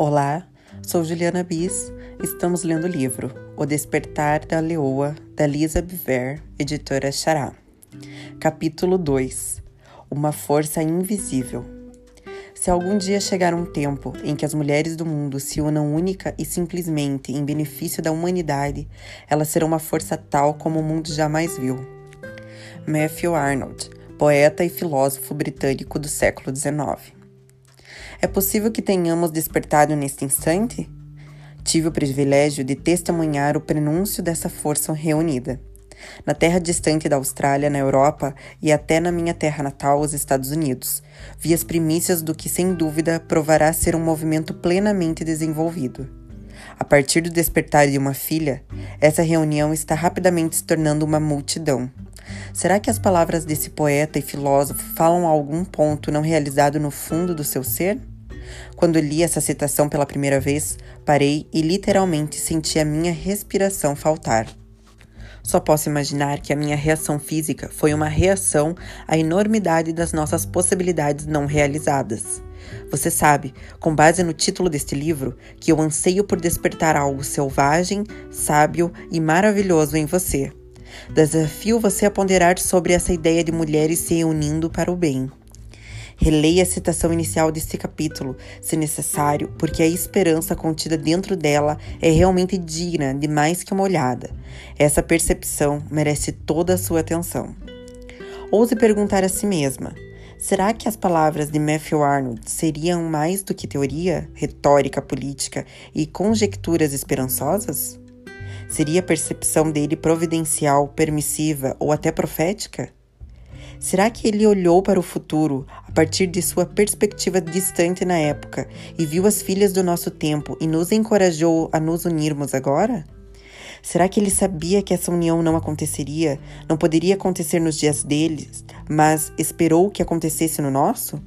Olá, sou Juliana Bis. Estamos lendo o livro O Despertar da Leoa, da Lisa Biver, editora Xará. Capítulo 2 Uma Força Invisível. Se algum dia chegar um tempo em que as mulheres do mundo se unam única e simplesmente em benefício da humanidade, elas serão uma força tal como o mundo jamais viu. Matthew Arnold, poeta e filósofo britânico do século XIX. É possível que tenhamos despertado neste instante? Tive o privilégio de testemunhar o prenúncio dessa força reunida. Na terra distante da Austrália, na Europa e até na minha terra natal, os Estados Unidos, vi as primícias do que, sem dúvida, provará ser um movimento plenamente desenvolvido. A partir do despertar de uma filha, essa reunião está rapidamente se tornando uma multidão. Será que as palavras desse poeta e filósofo falam a algum ponto não realizado no fundo do seu ser? Quando li essa citação pela primeira vez, parei e literalmente senti a minha respiração faltar. Só posso imaginar que a minha reação física foi uma reação à enormidade das nossas possibilidades não realizadas. Você sabe, com base no título deste livro, que eu anseio por despertar algo selvagem, sábio e maravilhoso em você. Desafio você a ponderar sobre essa ideia de mulheres se unindo para o bem. Releia a citação inicial deste capítulo, se necessário, porque a esperança contida dentro dela é realmente digna de mais que uma olhada. Essa percepção merece toda a sua atenção. Ouse perguntar a si mesma: será que as palavras de Matthew Arnold seriam mais do que teoria, retórica política e conjecturas esperançosas? Seria a percepção dele providencial, permissiva ou até profética? Será que ele olhou para o futuro a partir de sua perspectiva distante na época e viu as filhas do nosso tempo e nos encorajou a nos unirmos agora? Será que ele sabia que essa união não aconteceria, não poderia acontecer nos dias deles, mas esperou que acontecesse no nosso?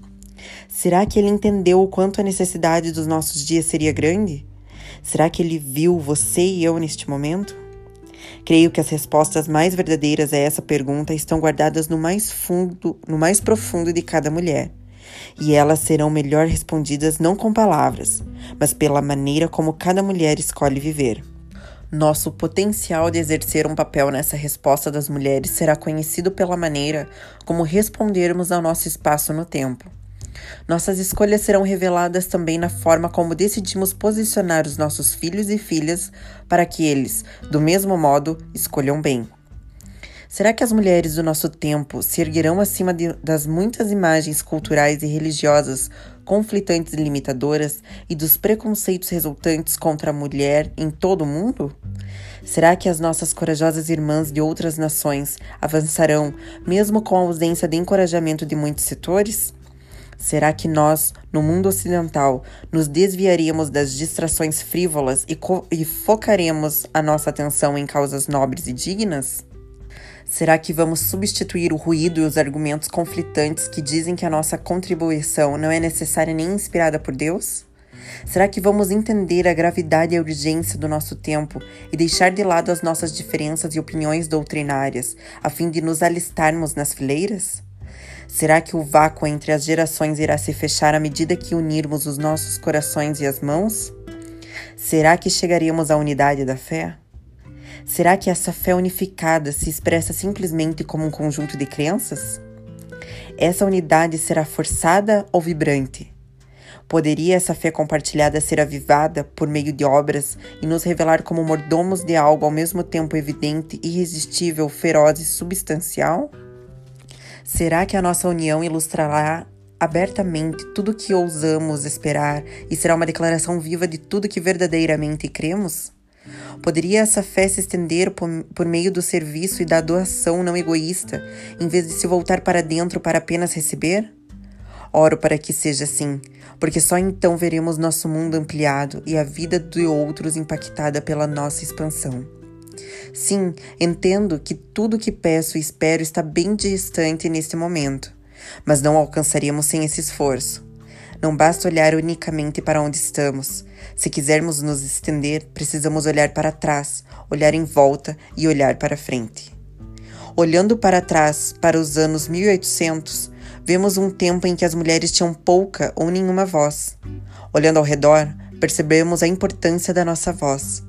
Será que ele entendeu o quanto a necessidade dos nossos dias seria grande? Será que ele viu você e eu neste momento? Creio que as respostas mais verdadeiras a essa pergunta estão guardadas no mais fundo, no mais profundo de cada mulher. E elas serão melhor respondidas não com palavras, mas pela maneira como cada mulher escolhe viver. Nosso potencial de exercer um papel nessa resposta das mulheres será conhecido pela maneira como respondermos ao nosso espaço no tempo. Nossas escolhas serão reveladas também na forma como decidimos posicionar os nossos filhos e filhas para que eles, do mesmo modo, escolham bem. Será que as mulheres do nosso tempo se erguerão acima de, das muitas imagens culturais e religiosas conflitantes e limitadoras e dos preconceitos resultantes contra a mulher em todo o mundo? Será que as nossas corajosas irmãs de outras nações avançarão, mesmo com a ausência de encorajamento de muitos setores? Será que nós, no mundo ocidental, nos desviaríamos das distrações frívolas e, e focaremos a nossa atenção em causas nobres e dignas? Será que vamos substituir o ruído e os argumentos conflitantes que dizem que a nossa contribuição não é necessária nem inspirada por Deus? Será que vamos entender a gravidade e a urgência do nosso tempo e deixar de lado as nossas diferenças e opiniões doutrinárias, a fim de nos alistarmos nas fileiras? Será que o vácuo entre as gerações irá se fechar à medida que unirmos os nossos corações e as mãos? Será que chegaremos à unidade da fé? Será que essa fé unificada se expressa simplesmente como um conjunto de crenças? Essa unidade será forçada ou vibrante? Poderia essa fé compartilhada ser avivada por meio de obras e nos revelar como mordomos de algo ao mesmo tempo evidente, irresistível, feroz e substancial? Será que a nossa união ilustrará abertamente tudo o que ousamos esperar e será uma declaração viva de tudo que verdadeiramente cremos? Poderia essa fé se estender por, por, meio do serviço e da doação não egoísta, em vez de se voltar para dentro para apenas receber? Oro para que seja assim, porque só então veremos nosso mundo ampliado e a vida de outros impactada pela nossa expansão. Sim, entendo que tudo que peço e espero está bem distante neste momento, mas não alcançaríamos sem esse esforço. Não basta olhar unicamente para onde estamos. Se quisermos nos estender, precisamos olhar para trás, olhar em volta e olhar para frente. Olhando para trás, para os anos 1800, vemos um tempo em que as mulheres tinham pouca ou nenhuma voz. Olhando ao redor, percebemos a importância da nossa voz.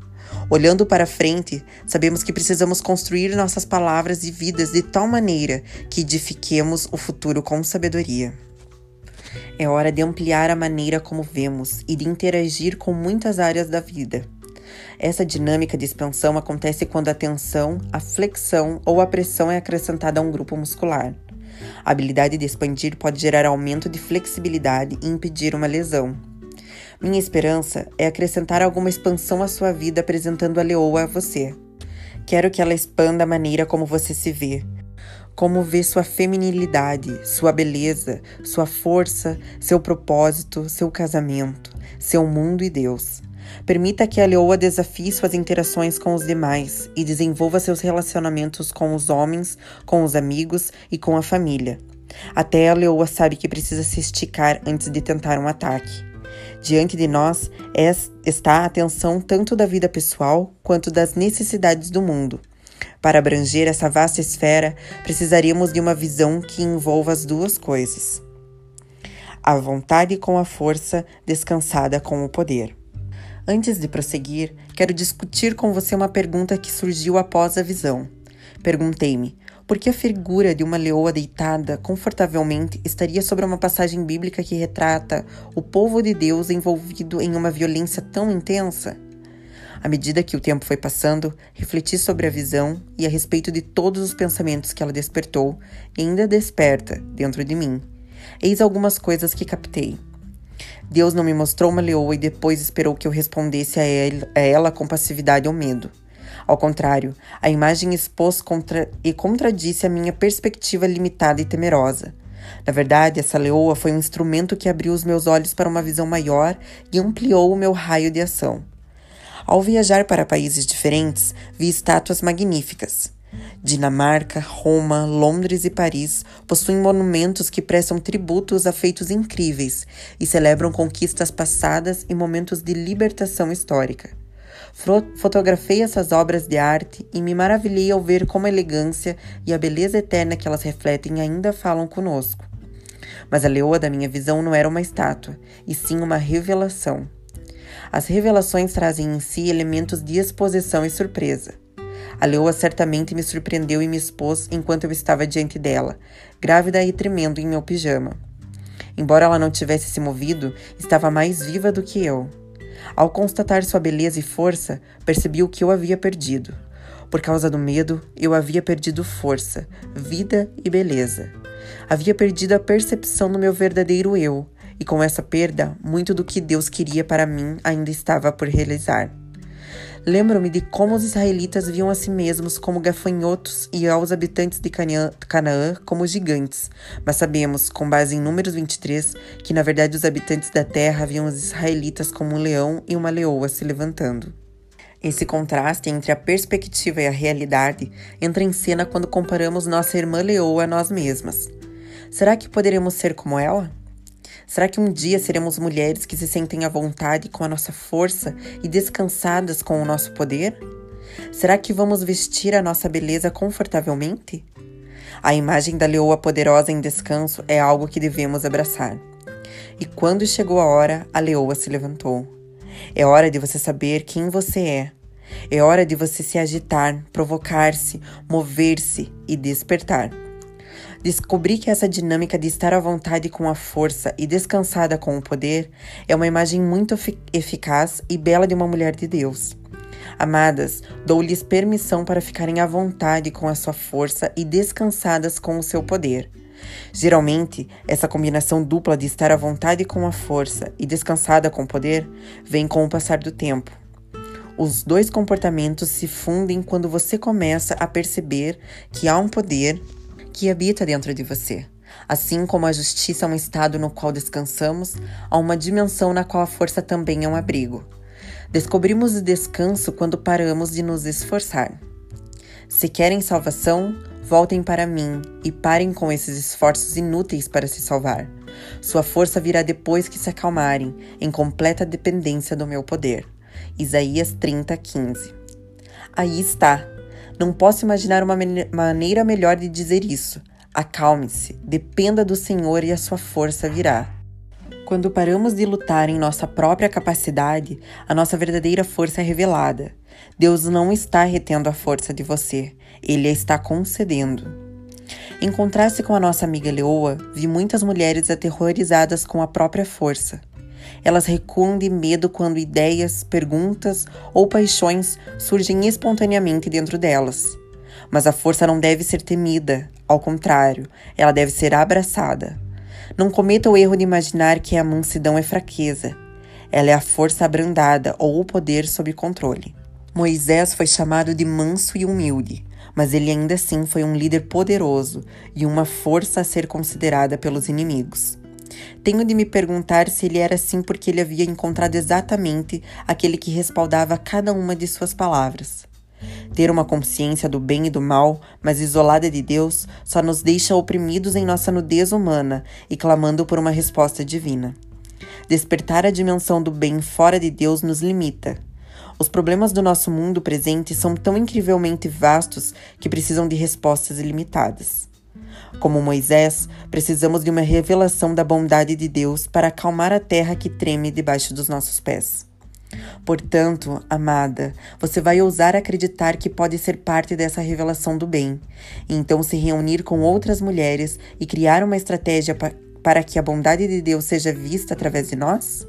Olhando para frente, sabemos que precisamos construir nossas palavras e vidas de tal maneira que edifiquemos o futuro com sabedoria. É hora de ampliar a maneira como vemos e de interagir com muitas áreas da vida. Essa dinâmica de expansão acontece quando a tensão, a flexão ou a pressão é acrescentada a um grupo muscular. A habilidade de expandir pode gerar aumento de flexibilidade e impedir uma lesão. Minha esperança é acrescentar alguma expansão à sua vida apresentando a leoa a você. Quero que ela expanda a maneira como você se vê, como vê sua feminilidade, sua beleza, sua força, seu propósito, seu casamento, seu mundo e Deus. Permita que a leoa desafie suas interações com os demais e desenvolva seus relacionamentos com os homens, com os amigos e com a família. Até a leoa sabe que precisa se esticar antes de tentar um ataque. Diante de nós é, está a atenção tanto da vida pessoal quanto das necessidades do mundo. Para abranger essa vasta esfera, precisaríamos de uma visão que envolva as duas coisas: a vontade com a força, descansada com o poder. Antes de prosseguir, quero discutir com você uma pergunta que surgiu após a visão. Perguntei-me: porque a figura de uma leoa deitada confortavelmente estaria sobre uma passagem bíblica que retrata o povo de Deus envolvido em uma violência tão intensa? À medida que o tempo foi passando, refleti sobre a visão e a respeito de todos os pensamentos que ela despertou e ainda desperta dentro de mim. Eis algumas coisas que captei. Deus não me mostrou uma leoa e depois esperou que eu respondesse a ela com passividade ou medo. Ao contrário, a imagem expôs contra e contradisse a minha perspectiva limitada e temerosa. Na verdade, essa leoa foi um instrumento que abriu os meus olhos para uma visão maior e ampliou o meu raio de ação. Ao viajar para países diferentes, vi estátuas magníficas. Dinamarca, Roma, Londres e Paris possuem monumentos que prestam tributos a feitos incríveis e celebram conquistas passadas e momentos de libertação histórica. Fotografei essas obras de arte e me maravilhei ao ver como a elegância e a beleza eterna que elas refletem ainda falam conosco. Mas a leoa da minha visão não era uma estátua, e sim uma revelação. As revelações trazem em si elementos de exposição e surpresa. A leoa certamente me surpreendeu e me expôs enquanto eu estava diante dela, grávida e tremendo em meu pijama. Embora ela não tivesse se movido, estava mais viva do que eu. Ao constatar sua beleza e força, percebi o que eu havia perdido. Por causa do medo, eu havia perdido força, vida e beleza. Havia perdido a percepção do meu verdadeiro eu, e com essa perda, muito do que Deus queria para mim ainda estava por realizar. Lembro-me de como os israelitas viam a si mesmos como gafanhotos e aos habitantes de Canaã como gigantes, mas sabemos, com base em Números 23, que na verdade os habitantes da terra viam os israelitas como um leão e uma leoa se levantando. Esse contraste entre a perspectiva e a realidade entra em cena quando comparamos nossa irmã leoa a nós mesmas. Será que poderemos ser como ela? Será que um dia seremos mulheres que se sentem à vontade com a nossa força e descansadas com o nosso poder? Será que vamos vestir a nossa beleza confortavelmente? A imagem da leoa poderosa em descanso é algo que devemos abraçar. E quando chegou a hora, a leoa se levantou. É hora de você saber quem você é. É hora de você se agitar, provocar-se, mover-se e despertar. Descobri que essa dinâmica de estar à vontade com a força e descansada com o poder é uma imagem muito eficaz e bela de uma mulher de Deus. Amadas, dou-lhes permissão para ficarem à vontade com a sua força e descansadas com o seu poder. Geralmente, essa combinação dupla de estar à vontade com a força e descansada com o poder vem com o passar do tempo. Os dois comportamentos se fundem quando você começa a perceber que há um poder que habita dentro de você. Assim como a justiça é um estado no qual descansamos, há uma dimensão na qual a força também é um abrigo. Descobrimos o descanso quando paramos de nos esforçar. Se querem salvação, voltem para mim e parem com esses esforços inúteis para se salvar. Sua força virá depois que se acalmarem, em completa dependência do meu poder. Isaías 30, 15. Aí está, não posso imaginar uma maneira melhor de dizer isso. Acalme-se, dependa do Senhor e a sua força virá. Quando paramos de lutar em nossa própria capacidade, a nossa verdadeira força é revelada. Deus não está retendo a força de você, ele a está concedendo. Em contraste com a nossa amiga Leoa, vi muitas mulheres aterrorizadas com a própria força. Elas recuam de medo quando ideias, perguntas ou paixões surgem espontaneamente dentro delas. Mas a força não deve ser temida, ao contrário, ela deve ser abraçada. Não cometa o erro de imaginar que a mansidão é fraqueza. Ela é a força abrandada ou o poder sob controle. Moisés foi chamado de manso e humilde, mas ele ainda assim foi um líder poderoso e uma força a ser considerada pelos inimigos. Tenho de me perguntar se ele era assim porque ele havia encontrado exatamente aquele que respaldava cada uma de suas palavras. Ter uma consciência do bem e do mal, mas isolada de Deus, só nos deixa oprimidos em nossa nudez humana e clamando por uma resposta divina. Despertar a dimensão do bem fora de Deus nos limita. Os problemas do nosso mundo presente são tão incrivelmente vastos que precisam de respostas ilimitadas. Como Moisés, precisamos de uma revelação da bondade de Deus para acalmar a terra que treme debaixo dos nossos pés. Portanto, amada, você vai ousar acreditar que pode ser parte dessa revelação do bem, e então se reunir com outras mulheres e criar uma estratégia pa para que a bondade de Deus seja vista através de nós?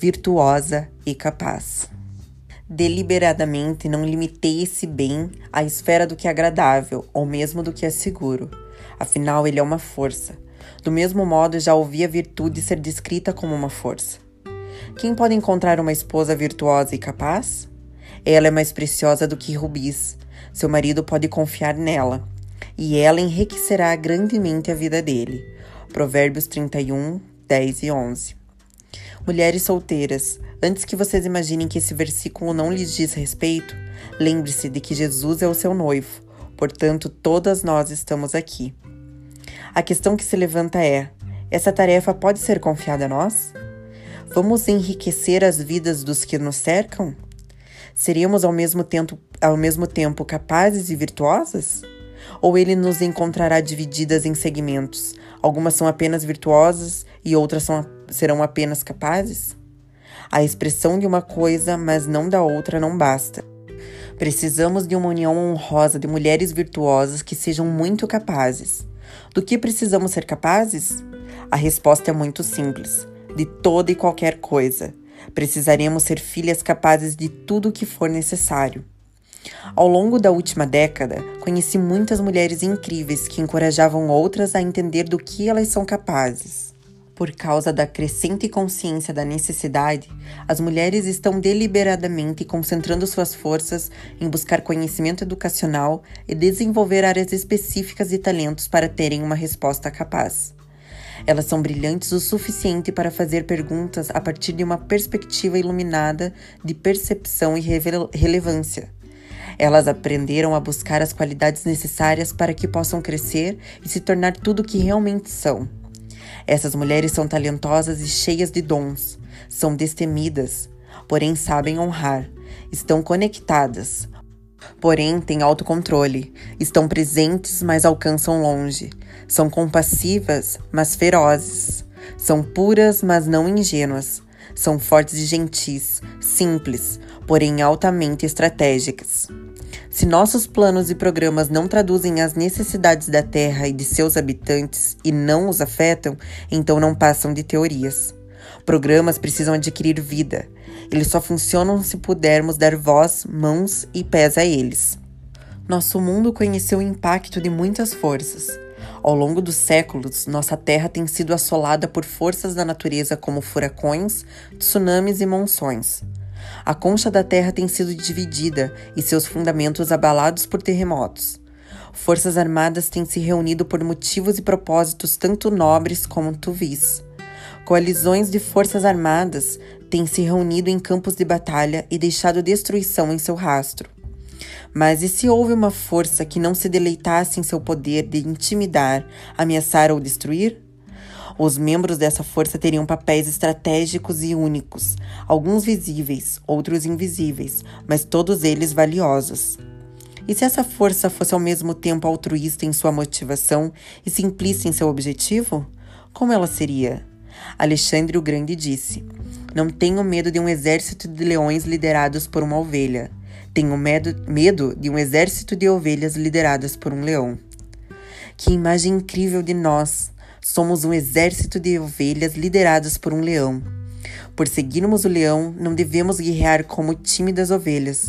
Virtuosa e capaz. Deliberadamente não limitei esse bem à esfera do que é agradável ou mesmo do que é seguro. Afinal, ele é uma força. Do mesmo modo, já ouvi a virtude ser descrita como uma força. Quem pode encontrar uma esposa virtuosa e capaz? Ela é mais preciosa do que rubis. Seu marido pode confiar nela, e ela enriquecerá grandemente a vida dele. Provérbios 31, 10 e 11. Mulheres solteiras, antes que vocês imaginem que esse versículo não lhes diz respeito, lembre-se de que Jesus é o seu noivo, portanto, todas nós estamos aqui. A questão que se levanta é: essa tarefa pode ser confiada a nós? Vamos enriquecer as vidas dos que nos cercam? Seríamos ao mesmo tempo, ao mesmo tempo capazes e virtuosas? Ou ele nos encontrará divididas em segmentos? Algumas são apenas virtuosas e outras são, serão apenas capazes? A expressão de uma coisa, mas não da outra, não basta. Precisamos de uma união honrosa de mulheres virtuosas que sejam muito capazes. Do que precisamos ser capazes? A resposta é muito simples de toda e qualquer coisa. Precisaremos ser filhas capazes de tudo o que for necessário. Ao longo da última década, conheci muitas mulheres incríveis que encorajavam outras a entender do que elas são capazes. Por causa da crescente consciência da necessidade, as mulheres estão deliberadamente concentrando suas forças em buscar conhecimento educacional e desenvolver áreas específicas de talentos para terem uma resposta capaz. Elas são brilhantes o suficiente para fazer perguntas a partir de uma perspectiva iluminada de percepção e relevância. Elas aprenderam a buscar as qualidades necessárias para que possam crescer e se tornar tudo o que realmente são. Essas mulheres são talentosas e cheias de dons, são destemidas, porém sabem honrar, estão conectadas, porém têm autocontrole, estão presentes, mas alcançam longe, são compassivas, mas ferozes. São puras, mas não ingênuas. São fortes e gentis, simples, porém altamente estratégicas. Se nossos planos e programas não traduzem as necessidades da Terra e de seus habitantes e não os afetam, então não passam de teorias. Programas precisam adquirir vida. Eles só funcionam se pudermos dar voz, mãos e pés a eles. Nosso mundo conheceu o impacto de muitas forças. Ao longo dos séculos, nossa Terra tem sido assolada por forças da natureza como furacões, tsunamis e monções. A concha da Terra tem sido dividida e seus fundamentos abalados por terremotos. Forças armadas têm se reunido por motivos e propósitos tanto nobres como tuvis. Coalizões de forças armadas têm se reunido em campos de batalha e deixado destruição em seu rastro. Mas e se houve uma força que não se deleitasse em seu poder de intimidar, ameaçar ou destruir? Os membros dessa força teriam papéis estratégicos e únicos, alguns visíveis, outros invisíveis, mas todos eles valiosos. E se essa força fosse ao mesmo tempo altruísta em sua motivação e simplista em seu objetivo? Como ela seria? Alexandre o Grande disse: Não tenho medo de um exército de leões liderados por uma ovelha. Tenho medo, medo de um exército de ovelhas lideradas por um leão. Que imagem incrível de nós! Somos um exército de ovelhas lideradas por um leão. Por seguirmos o leão, não devemos guerrear como tímidas ovelhas.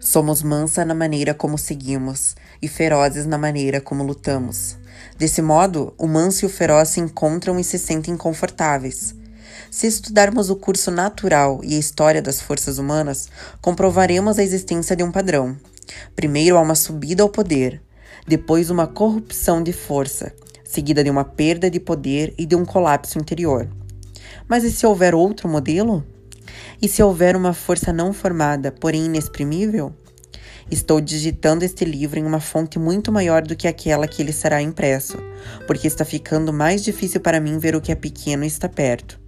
Somos mansa na maneira como seguimos e ferozes na maneira como lutamos. Desse modo, o manso e o feroz se encontram e se sentem confortáveis. Se estudarmos o curso natural e a história das forças humanas, comprovaremos a existência de um padrão. Primeiro há uma subida ao poder, depois uma corrupção de força, seguida de uma perda de poder e de um colapso interior. Mas e se houver outro modelo? E se houver uma força não formada, porém inexprimível? Estou digitando este livro em uma fonte muito maior do que aquela que ele será impresso, porque está ficando mais difícil para mim ver o que é pequeno e está perto.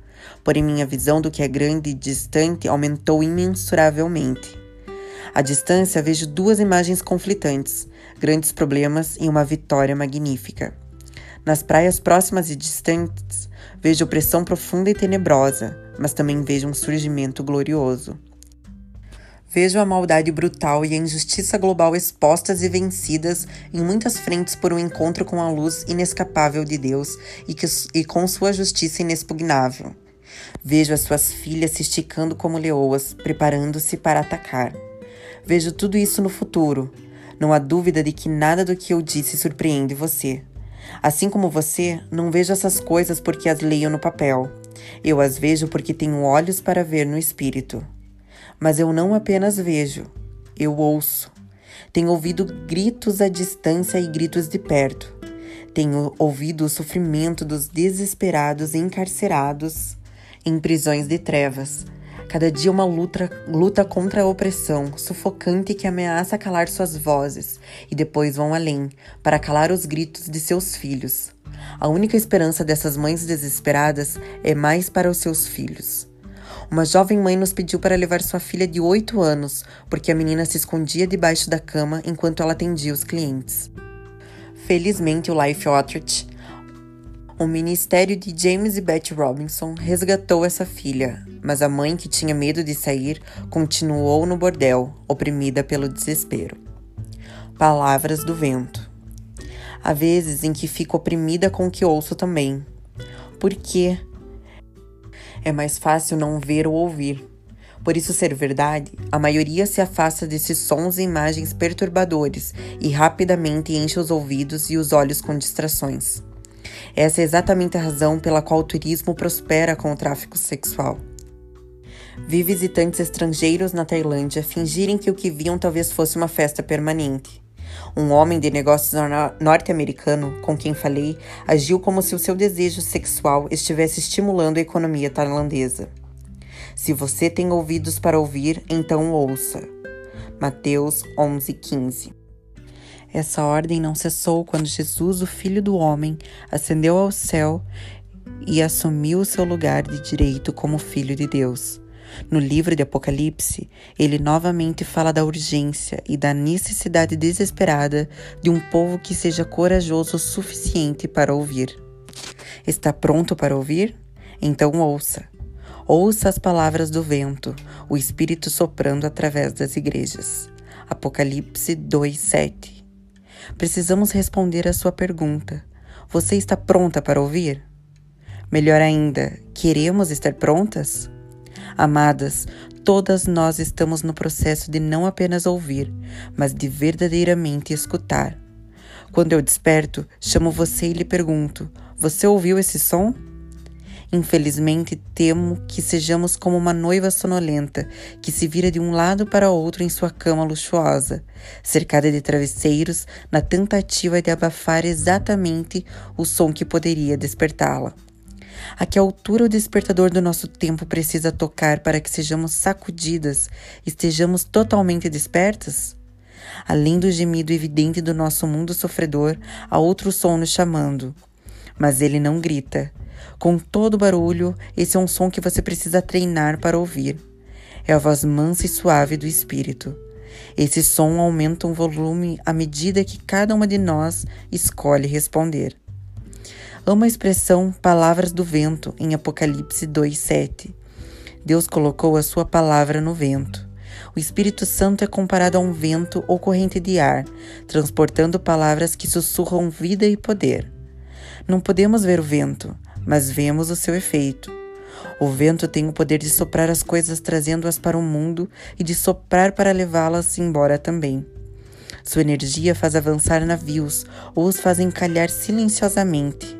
Porém, minha visão do que é grande e distante aumentou imensuravelmente. À distância, vejo duas imagens conflitantes, grandes problemas e uma vitória magnífica. Nas praias próximas e distantes, vejo opressão profunda e tenebrosa, mas também vejo um surgimento glorioso. Vejo a maldade brutal e a injustiça global expostas e vencidas em muitas frentes por um encontro com a luz inescapável de Deus e, que, e com sua justiça inexpugnável. Vejo as suas filhas se esticando como leoas, preparando-se para atacar. Vejo tudo isso no futuro. Não há dúvida de que nada do que eu disse surpreende você. Assim como você, não vejo essas coisas porque as leio no papel. Eu as vejo porque tenho olhos para ver no espírito. Mas eu não apenas vejo, eu ouço. Tenho ouvido gritos à distância e gritos de perto. Tenho ouvido o sofrimento dos desesperados encarcerados em prisões de trevas, Cada dia uma luta, luta contra a opressão, sufocante que ameaça calar suas vozes, e depois vão além, para calar os gritos de seus filhos. A única esperança dessas mães desesperadas é mais para os seus filhos. Uma jovem mãe nos pediu para levar sua filha de oito anos, porque a menina se escondia debaixo da cama enquanto ela atendia os clientes. Felizmente, o Life Outreach o ministério de James e Betty Robinson resgatou essa filha, mas a mãe, que tinha medo de sair, continuou no bordel, oprimida pelo desespero. Palavras do vento. Há vezes em que fico oprimida com o que ouço também. Por quê? É mais fácil não ver ou ouvir. Por isso ser verdade, a maioria se afasta desses sons e imagens perturbadores e rapidamente enche os ouvidos e os olhos com distrações. Essa é exatamente a razão pela qual o turismo prospera com o tráfico sexual. Vi visitantes estrangeiros na Tailândia fingirem que o que viam talvez fosse uma festa permanente. Um homem de negócios norte-americano com quem falei agiu como se o seu desejo sexual estivesse estimulando a economia tailandesa. Se você tem ouvidos para ouvir, então ouça. Mateus 11:15 essa ordem não cessou quando Jesus, o Filho do Homem, ascendeu ao céu e assumiu o seu lugar de direito como Filho de Deus. No livro de Apocalipse, ele novamente fala da urgência e da necessidade desesperada de um povo que seja corajoso o suficiente para ouvir. Está pronto para ouvir? Então ouça. Ouça as palavras do vento, o Espírito soprando através das igrejas. Apocalipse 2:7 precisamos responder à sua pergunta: Você está pronta para ouvir? Melhor ainda, queremos estar prontas? Amadas, todas nós estamos no processo de não apenas ouvir, mas de verdadeiramente escutar. Quando eu desperto, chamo você e lhe pergunto: Você ouviu esse som? Infelizmente, temo que sejamos como uma noiva sonolenta que se vira de um lado para outro em sua cama luxuosa, cercada de travesseiros, na tentativa de abafar exatamente o som que poderia despertá-la. A que altura o despertador do nosso tempo precisa tocar para que sejamos sacudidas, estejamos totalmente despertas? Além do gemido evidente do nosso mundo sofredor, há outro som nos chamando. Mas ele não grita, com todo barulho, esse é um som que você precisa treinar para ouvir. É a voz mansa e suave do Espírito. Esse som aumenta o volume à medida que cada uma de nós escolhe responder. Amo a expressão palavras do vento em Apocalipse 2:7. Deus colocou a sua palavra no vento. O Espírito Santo é comparado a um vento ou corrente de ar, transportando palavras que sussurram vida e poder. Não podemos ver o vento, mas vemos o seu efeito. O vento tem o poder de soprar as coisas trazendo-as para o mundo e de soprar para levá-las embora também. Sua energia faz avançar navios ou os faz encalhar silenciosamente.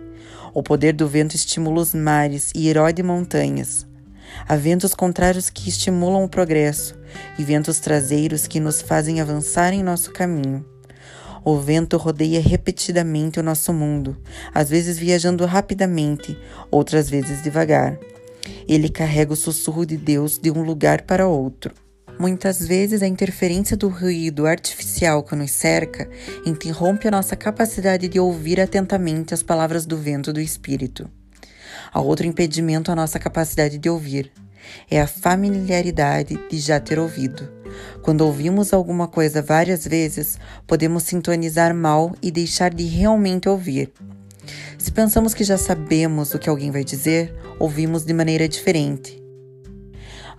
O poder do vento estimula os mares e erode montanhas. Há ventos contrários que estimulam o progresso e ventos traseiros que nos fazem avançar em nosso caminho. O vento rodeia repetidamente o nosso mundo, às vezes viajando rapidamente, outras vezes devagar. Ele carrega o sussurro de Deus de um lugar para outro. Muitas vezes a interferência do ruído artificial que nos cerca interrompe a nossa capacidade de ouvir atentamente as palavras do vento do Espírito. Há outro impedimento à nossa capacidade de ouvir. É a familiaridade de já ter ouvido. Quando ouvimos alguma coisa várias vezes, podemos sintonizar mal e deixar de realmente ouvir. Se pensamos que já sabemos o que alguém vai dizer, ouvimos de maneira diferente.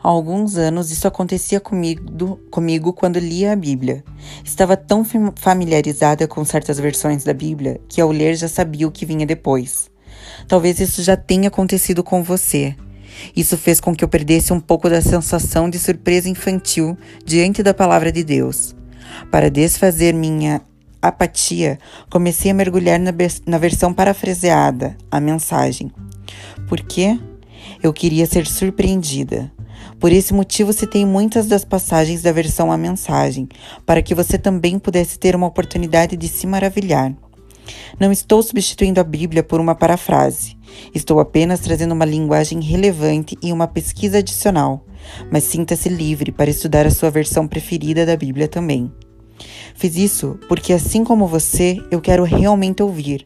Há alguns anos isso acontecia comigo, comigo quando lia a Bíblia. Estava tão familiarizada com certas versões da Bíblia que ao ler já sabia o que vinha depois. Talvez isso já tenha acontecido com você. Isso fez com que eu perdesse um pouco da sensação de surpresa infantil diante da palavra de Deus. Para desfazer minha apatia, comecei a mergulhar na, na versão parafraseada, a mensagem. Por quê? Eu queria ser surpreendida. Por esse motivo, citei muitas das passagens da versão A Mensagem, para que você também pudesse ter uma oportunidade de se maravilhar. Não estou substituindo a Bíblia por uma parafrase. Estou apenas trazendo uma linguagem relevante e uma pesquisa adicional. Mas sinta-se livre para estudar a sua versão preferida da Bíblia também. Fiz isso porque, assim como você, eu quero realmente ouvir.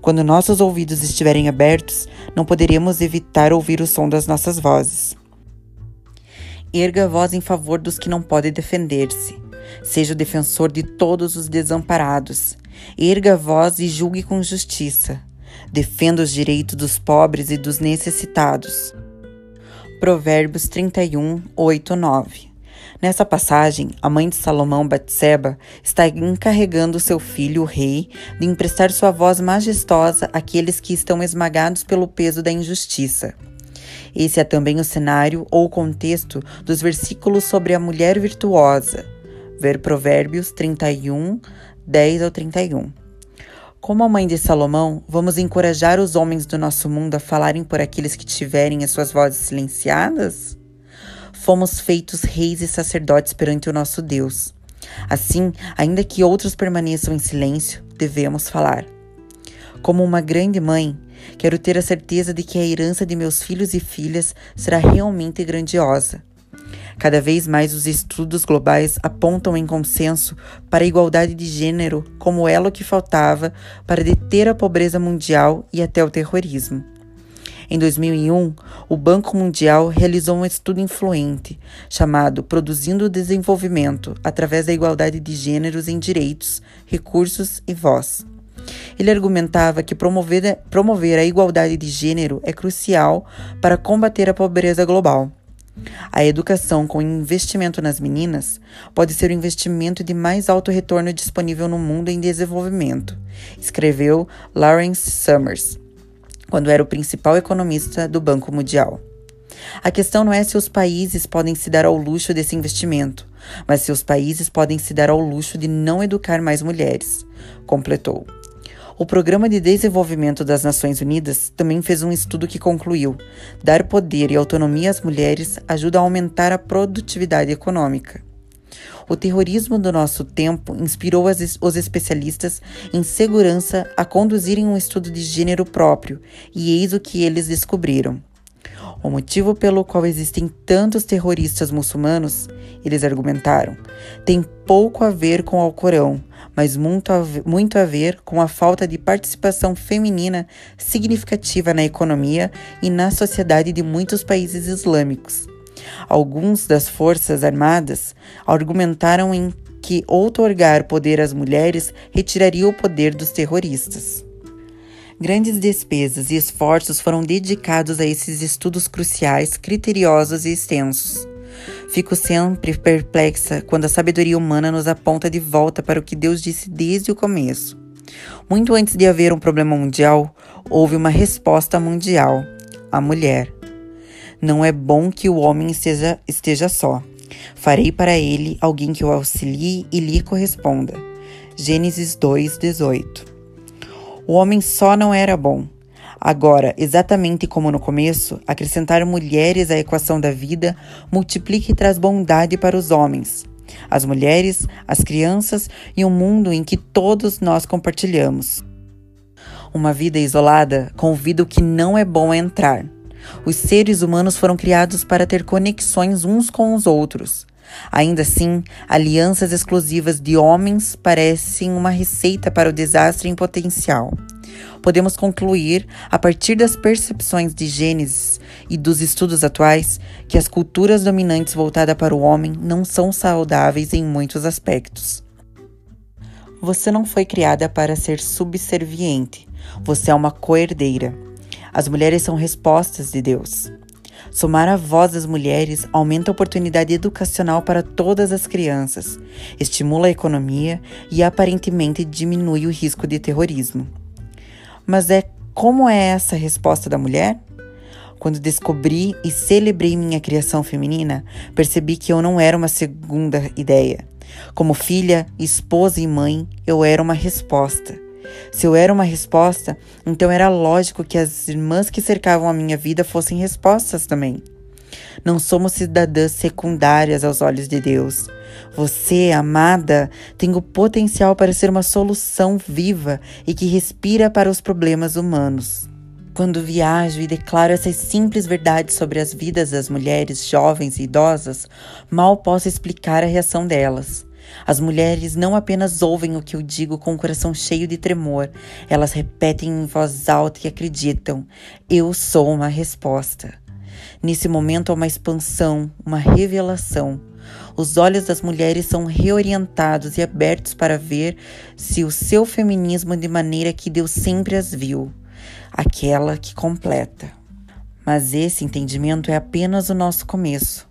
Quando nossos ouvidos estiverem abertos, não poderemos evitar ouvir o som das nossas vozes. Erga a voz em favor dos que não podem defender-se. Seja o defensor de todos os desamparados. Erga a voz e julgue com justiça. Defenda os direitos dos pobres e dos necessitados. Provérbios 31, 8, 9. Nessa passagem, a mãe de Salomão, Batseba, está encarregando seu filho, o rei, de emprestar sua voz majestosa àqueles que estão esmagados pelo peso da injustiça. Esse é também o cenário ou contexto dos versículos sobre a mulher virtuosa. Ver Provérbios 31, 10 ao 31. Como a mãe de Salomão, vamos encorajar os homens do nosso mundo a falarem por aqueles que tiverem as suas vozes silenciadas? Fomos feitos reis e sacerdotes perante o nosso Deus. Assim, ainda que outros permaneçam em silêncio, devemos falar. Como uma grande mãe, quero ter a certeza de que a herança de meus filhos e filhas será realmente grandiosa. Cada vez mais os estudos globais apontam em consenso para a igualdade de gênero como elo que faltava para deter a pobreza mundial e até o terrorismo. Em 2001, o Banco Mundial realizou um estudo influente chamado Produzindo o Desenvolvimento através da igualdade de gêneros em direitos, recursos e voz. Ele argumentava que promover, promover a igualdade de gênero é crucial para combater a pobreza global. A educação com investimento nas meninas pode ser o investimento de mais alto retorno disponível no mundo em desenvolvimento, escreveu Lawrence Summers, quando era o principal economista do Banco Mundial. A questão não é se os países podem se dar ao luxo desse investimento, mas se os países podem se dar ao luxo de não educar mais mulheres, completou. O Programa de Desenvolvimento das Nações Unidas também fez um estudo que concluiu: dar poder e autonomia às mulheres ajuda a aumentar a produtividade econômica. O terrorismo do nosso tempo inspirou as, os especialistas em segurança a conduzirem um estudo de gênero próprio, e eis o que eles descobriram. O motivo pelo qual existem tantos terroristas muçulmanos, eles argumentaram, tem pouco a ver com o Alcorão, mas muito a, muito a ver com a falta de participação feminina significativa na economia e na sociedade de muitos países islâmicos. Alguns das forças armadas argumentaram em que outorgar poder às mulheres retiraria o poder dos terroristas. Grandes despesas e esforços foram dedicados a esses estudos cruciais, criteriosos e extensos. Fico sempre perplexa quando a sabedoria humana nos aponta de volta para o que Deus disse desde o começo. Muito antes de haver um problema mundial, houve uma resposta mundial: a mulher. Não é bom que o homem esteja, esteja só. Farei para ele alguém que o auxilie e lhe corresponda. Gênesis 2, 18. O homem só não era bom. Agora, exatamente como no começo, acrescentar mulheres à equação da vida multiplica e traz bondade para os homens, as mulheres, as crianças e um mundo em que todos nós compartilhamos. Uma vida isolada convida o que não é bom a entrar. Os seres humanos foram criados para ter conexões uns com os outros. Ainda assim, alianças exclusivas de homens parecem uma receita para o desastre em potencial. Podemos concluir, a partir das percepções de Gênesis e dos estudos atuais, que as culturas dominantes voltadas para o homem não são saudáveis em muitos aspectos. Você não foi criada para ser subserviente, você é uma coerdeira. As mulheres são respostas de Deus. Somar a voz das mulheres aumenta a oportunidade educacional para todas as crianças, estimula a economia e aparentemente diminui o risco de terrorismo. Mas é como é essa resposta da mulher? Quando descobri e celebrei minha criação feminina, percebi que eu não era uma segunda ideia. Como filha, esposa e mãe, eu era uma resposta. Se eu era uma resposta, então era lógico que as irmãs que cercavam a minha vida fossem respostas também. Não somos cidadãs secundárias aos olhos de Deus. Você, amada, tem o potencial para ser uma solução viva e que respira para os problemas humanos. Quando viajo e declaro essas simples verdades sobre as vidas das mulheres jovens e idosas, mal posso explicar a reação delas. As mulheres não apenas ouvem o que eu digo com o coração cheio de tremor, elas repetem em voz alta e acreditam: eu sou uma resposta. Nesse momento há uma expansão, uma revelação. Os olhos das mulheres são reorientados e abertos para ver se o seu feminismo de maneira que Deus sempre as viu, aquela que completa. Mas esse entendimento é apenas o nosso começo.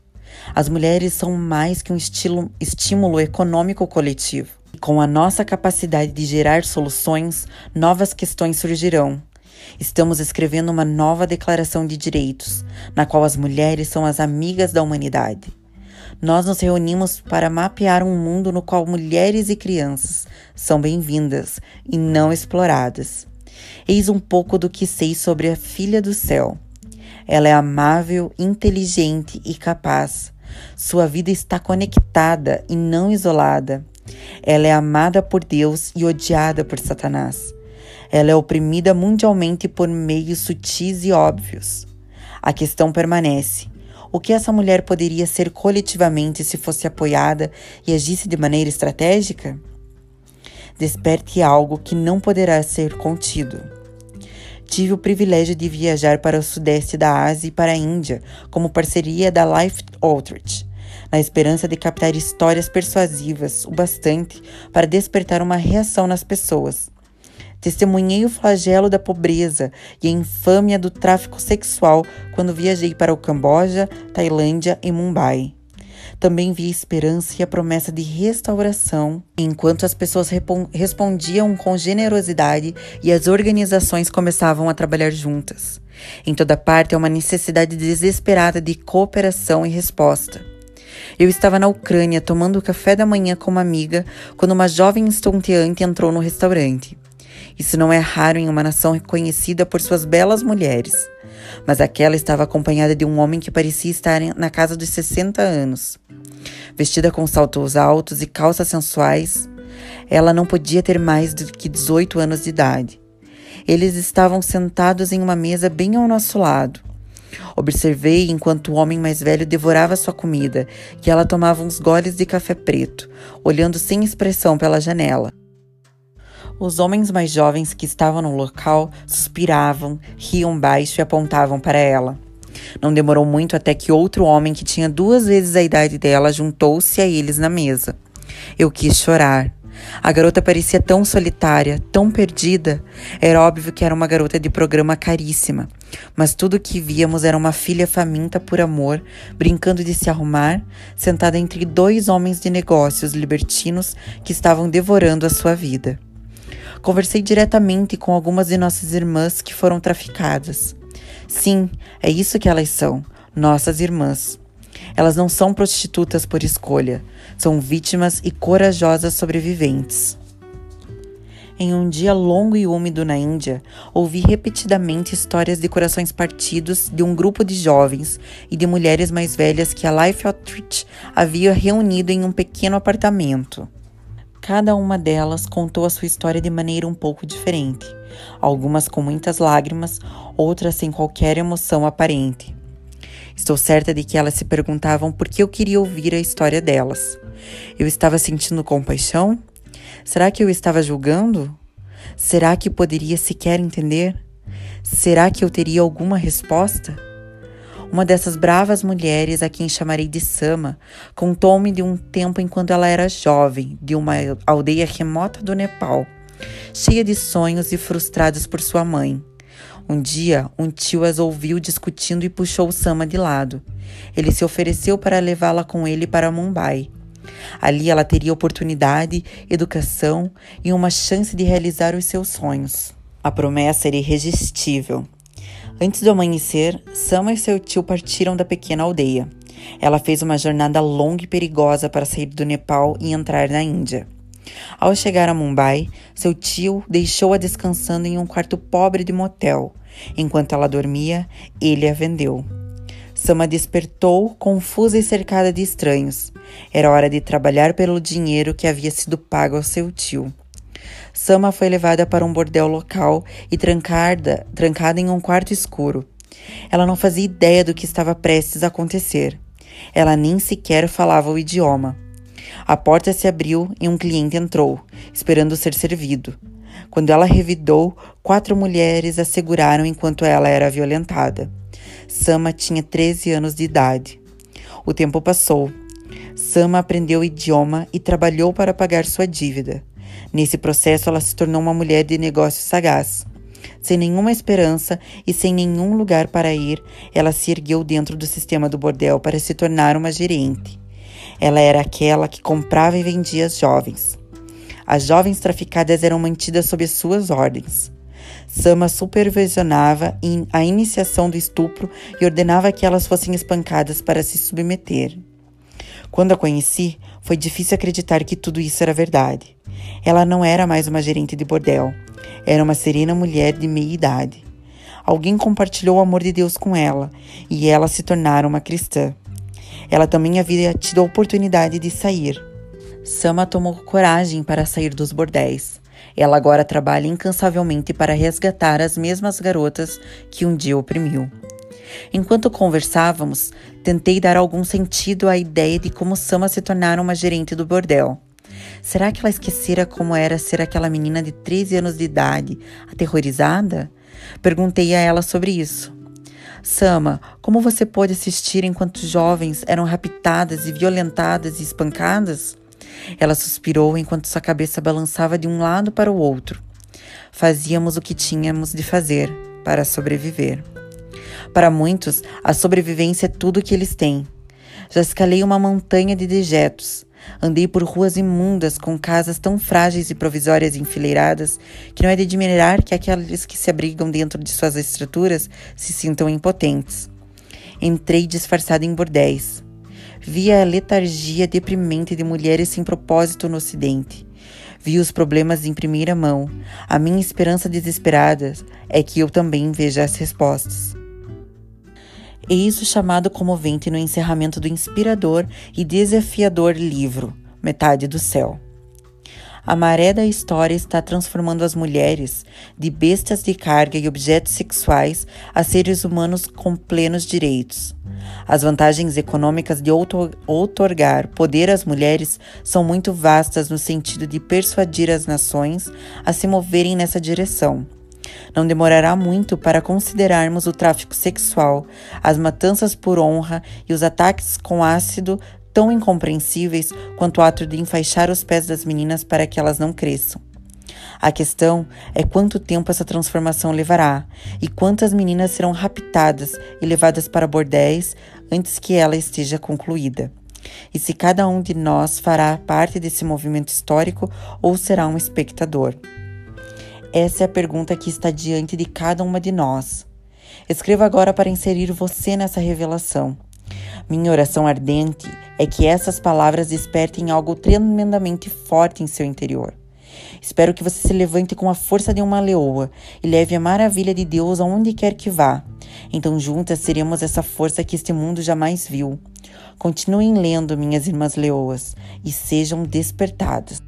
As mulheres são mais que um estilo, estímulo econômico coletivo. Com a nossa capacidade de gerar soluções, novas questões surgirão. Estamos escrevendo uma nova declaração de direitos, na qual as mulheres são as amigas da humanidade. Nós nos reunimos para mapear um mundo no qual mulheres e crianças são bem-vindas e não exploradas. Eis um pouco do que sei sobre a Filha do Céu. Ela é amável, inteligente e capaz. Sua vida está conectada e não isolada. Ela é amada por Deus e odiada por Satanás. Ela é oprimida mundialmente por meios sutis e óbvios. A questão permanece: o que essa mulher poderia ser coletivamente se fosse apoiada e agisse de maneira estratégica? Desperte algo que não poderá ser contido tive o privilégio de viajar para o sudeste da Ásia e para a Índia como parceria da Life Outreach, na esperança de captar histórias persuasivas o bastante para despertar uma reação nas pessoas. Testemunhei o flagelo da pobreza e a infâmia do tráfico sexual quando viajei para o Camboja, Tailândia e Mumbai. Também vi a esperança e a promessa de restauração, enquanto as pessoas respondiam com generosidade e as organizações começavam a trabalhar juntas. Em toda parte há uma necessidade desesperada de cooperação e resposta. Eu estava na Ucrânia tomando café da manhã com uma amiga quando uma jovem estonteante entrou no restaurante. Isso não é raro em uma nação reconhecida por suas belas mulheres. Mas aquela estava acompanhada de um homem que parecia estar na casa dos 60 anos. Vestida com saltos altos e calças sensuais, ela não podia ter mais do que 18 anos de idade. Eles estavam sentados em uma mesa bem ao nosso lado. Observei enquanto o homem mais velho devorava sua comida e ela tomava uns goles de café preto, olhando sem expressão pela janela. Os homens mais jovens que estavam no local suspiravam, riam baixo e apontavam para ela. Não demorou muito até que outro homem que tinha duas vezes a idade dela juntou-se a eles na mesa. Eu quis chorar. A garota parecia tão solitária, tão perdida. Era óbvio que era uma garota de programa caríssima, mas tudo o que víamos era uma filha faminta por amor, brincando de se arrumar, sentada entre dois homens de negócios libertinos que estavam devorando a sua vida. Conversei diretamente com algumas de nossas irmãs que foram traficadas. Sim, é isso que elas são, nossas irmãs. Elas não são prostitutas por escolha, são vítimas e corajosas sobreviventes. Em um dia longo e úmido na Índia, ouvi repetidamente histórias de corações partidos de um grupo de jovens e de mulheres mais velhas que a Life Outreach havia reunido em um pequeno apartamento. Cada uma delas contou a sua história de maneira um pouco diferente, algumas com muitas lágrimas, outras sem qualquer emoção aparente. Estou certa de que elas se perguntavam por que eu queria ouvir a história delas. Eu estava sentindo compaixão? Será que eu estava julgando? Será que poderia sequer entender? Será que eu teria alguma resposta? Uma dessas bravas mulheres, a quem chamarei de Sama, contou-me de um tempo enquanto ela era jovem, de uma aldeia remota do Nepal, cheia de sonhos e frustrados por sua mãe. Um dia, um tio as ouviu discutindo e puxou Sama de lado. Ele se ofereceu para levá-la com ele para Mumbai. Ali ela teria oportunidade, educação e uma chance de realizar os seus sonhos. A promessa era irresistível. Antes do amanhecer, Sama e seu tio partiram da pequena aldeia. Ela fez uma jornada longa e perigosa para sair do Nepal e entrar na Índia. Ao chegar a Mumbai, seu tio deixou-a descansando em um quarto pobre de motel. Enquanto ela dormia, ele a vendeu. Sama despertou, confusa e cercada de estranhos. Era hora de trabalhar pelo dinheiro que havia sido pago ao seu tio. Sama foi levada para um bordel local e trancada, trancada em um quarto escuro. Ela não fazia ideia do que estava prestes a acontecer. Ela nem sequer falava o idioma. A porta se abriu e um cliente entrou, esperando ser servido. Quando ela revidou, quatro mulheres a seguraram enquanto ela era violentada. Sama tinha 13 anos de idade. O tempo passou. Sama aprendeu o idioma e trabalhou para pagar sua dívida. Nesse processo, ela se tornou uma mulher de negócios sagaz. Sem nenhuma esperança e sem nenhum lugar para ir, ela se ergueu dentro do sistema do bordel para se tornar uma gerente. Ela era aquela que comprava e vendia as jovens. As jovens traficadas eram mantidas sob suas ordens. Sama supervisionava a iniciação do estupro e ordenava que elas fossem espancadas para se submeter. Quando a conheci, foi difícil acreditar que tudo isso era verdade. Ela não era mais uma gerente de bordel, era uma serena mulher de meia idade. Alguém compartilhou o amor de Deus com ela e ela se tornara uma cristã. Ela também havia tido a oportunidade de sair. Sama tomou coragem para sair dos bordéis. Ela agora trabalha incansavelmente para resgatar as mesmas garotas que um dia oprimiu. Enquanto conversávamos, tentei dar algum sentido à ideia de como Sama se tornara uma gerente do bordel. Será que ela esquecera como era ser aquela menina de 13 anos de idade, aterrorizada? Perguntei a ela sobre isso. Sama, como você pôde assistir enquanto jovens eram raptadas e violentadas e espancadas? Ela suspirou enquanto sua cabeça balançava de um lado para o outro. Fazíamos o que tínhamos de fazer para sobreviver. Para muitos, a sobrevivência é tudo o que eles têm. Já escalei uma montanha de dejetos. Andei por ruas imundas com casas tão frágeis e provisórias enfileiradas que não é de admirar que aqueles que se abrigam dentro de suas estruturas se sintam impotentes. Entrei disfarçada em bordéis. Vi a letargia deprimente de mulheres sem propósito no Ocidente. Vi os problemas em primeira mão. A minha esperança desesperada é que eu também veja as respostas. Eis o chamado comovente no encerramento do inspirador e desafiador livro, Metade do Céu. A maré da história está transformando as mulheres de bestas de carga e objetos sexuais a seres humanos com plenos direitos. As vantagens econômicas de outorgar poder às mulheres são muito vastas no sentido de persuadir as nações a se moverem nessa direção. Não demorará muito para considerarmos o tráfico sexual, as matanças por honra e os ataques com ácido tão incompreensíveis quanto o ato de enfaixar os pés das meninas para que elas não cresçam. A questão é quanto tempo essa transformação levará e quantas meninas serão raptadas e levadas para bordéis antes que ela esteja concluída. E se cada um de nós fará parte desse movimento histórico ou será um espectador? Essa é a pergunta que está diante de cada uma de nós. Escreva agora para inserir você nessa revelação. Minha oração ardente é que essas palavras despertem algo tremendamente forte em seu interior. Espero que você se levante com a força de uma leoa e leve a maravilha de Deus aonde quer que vá. Então, juntas seremos essa força que este mundo jamais viu. Continuem lendo, minhas irmãs leoas, e sejam despertadas.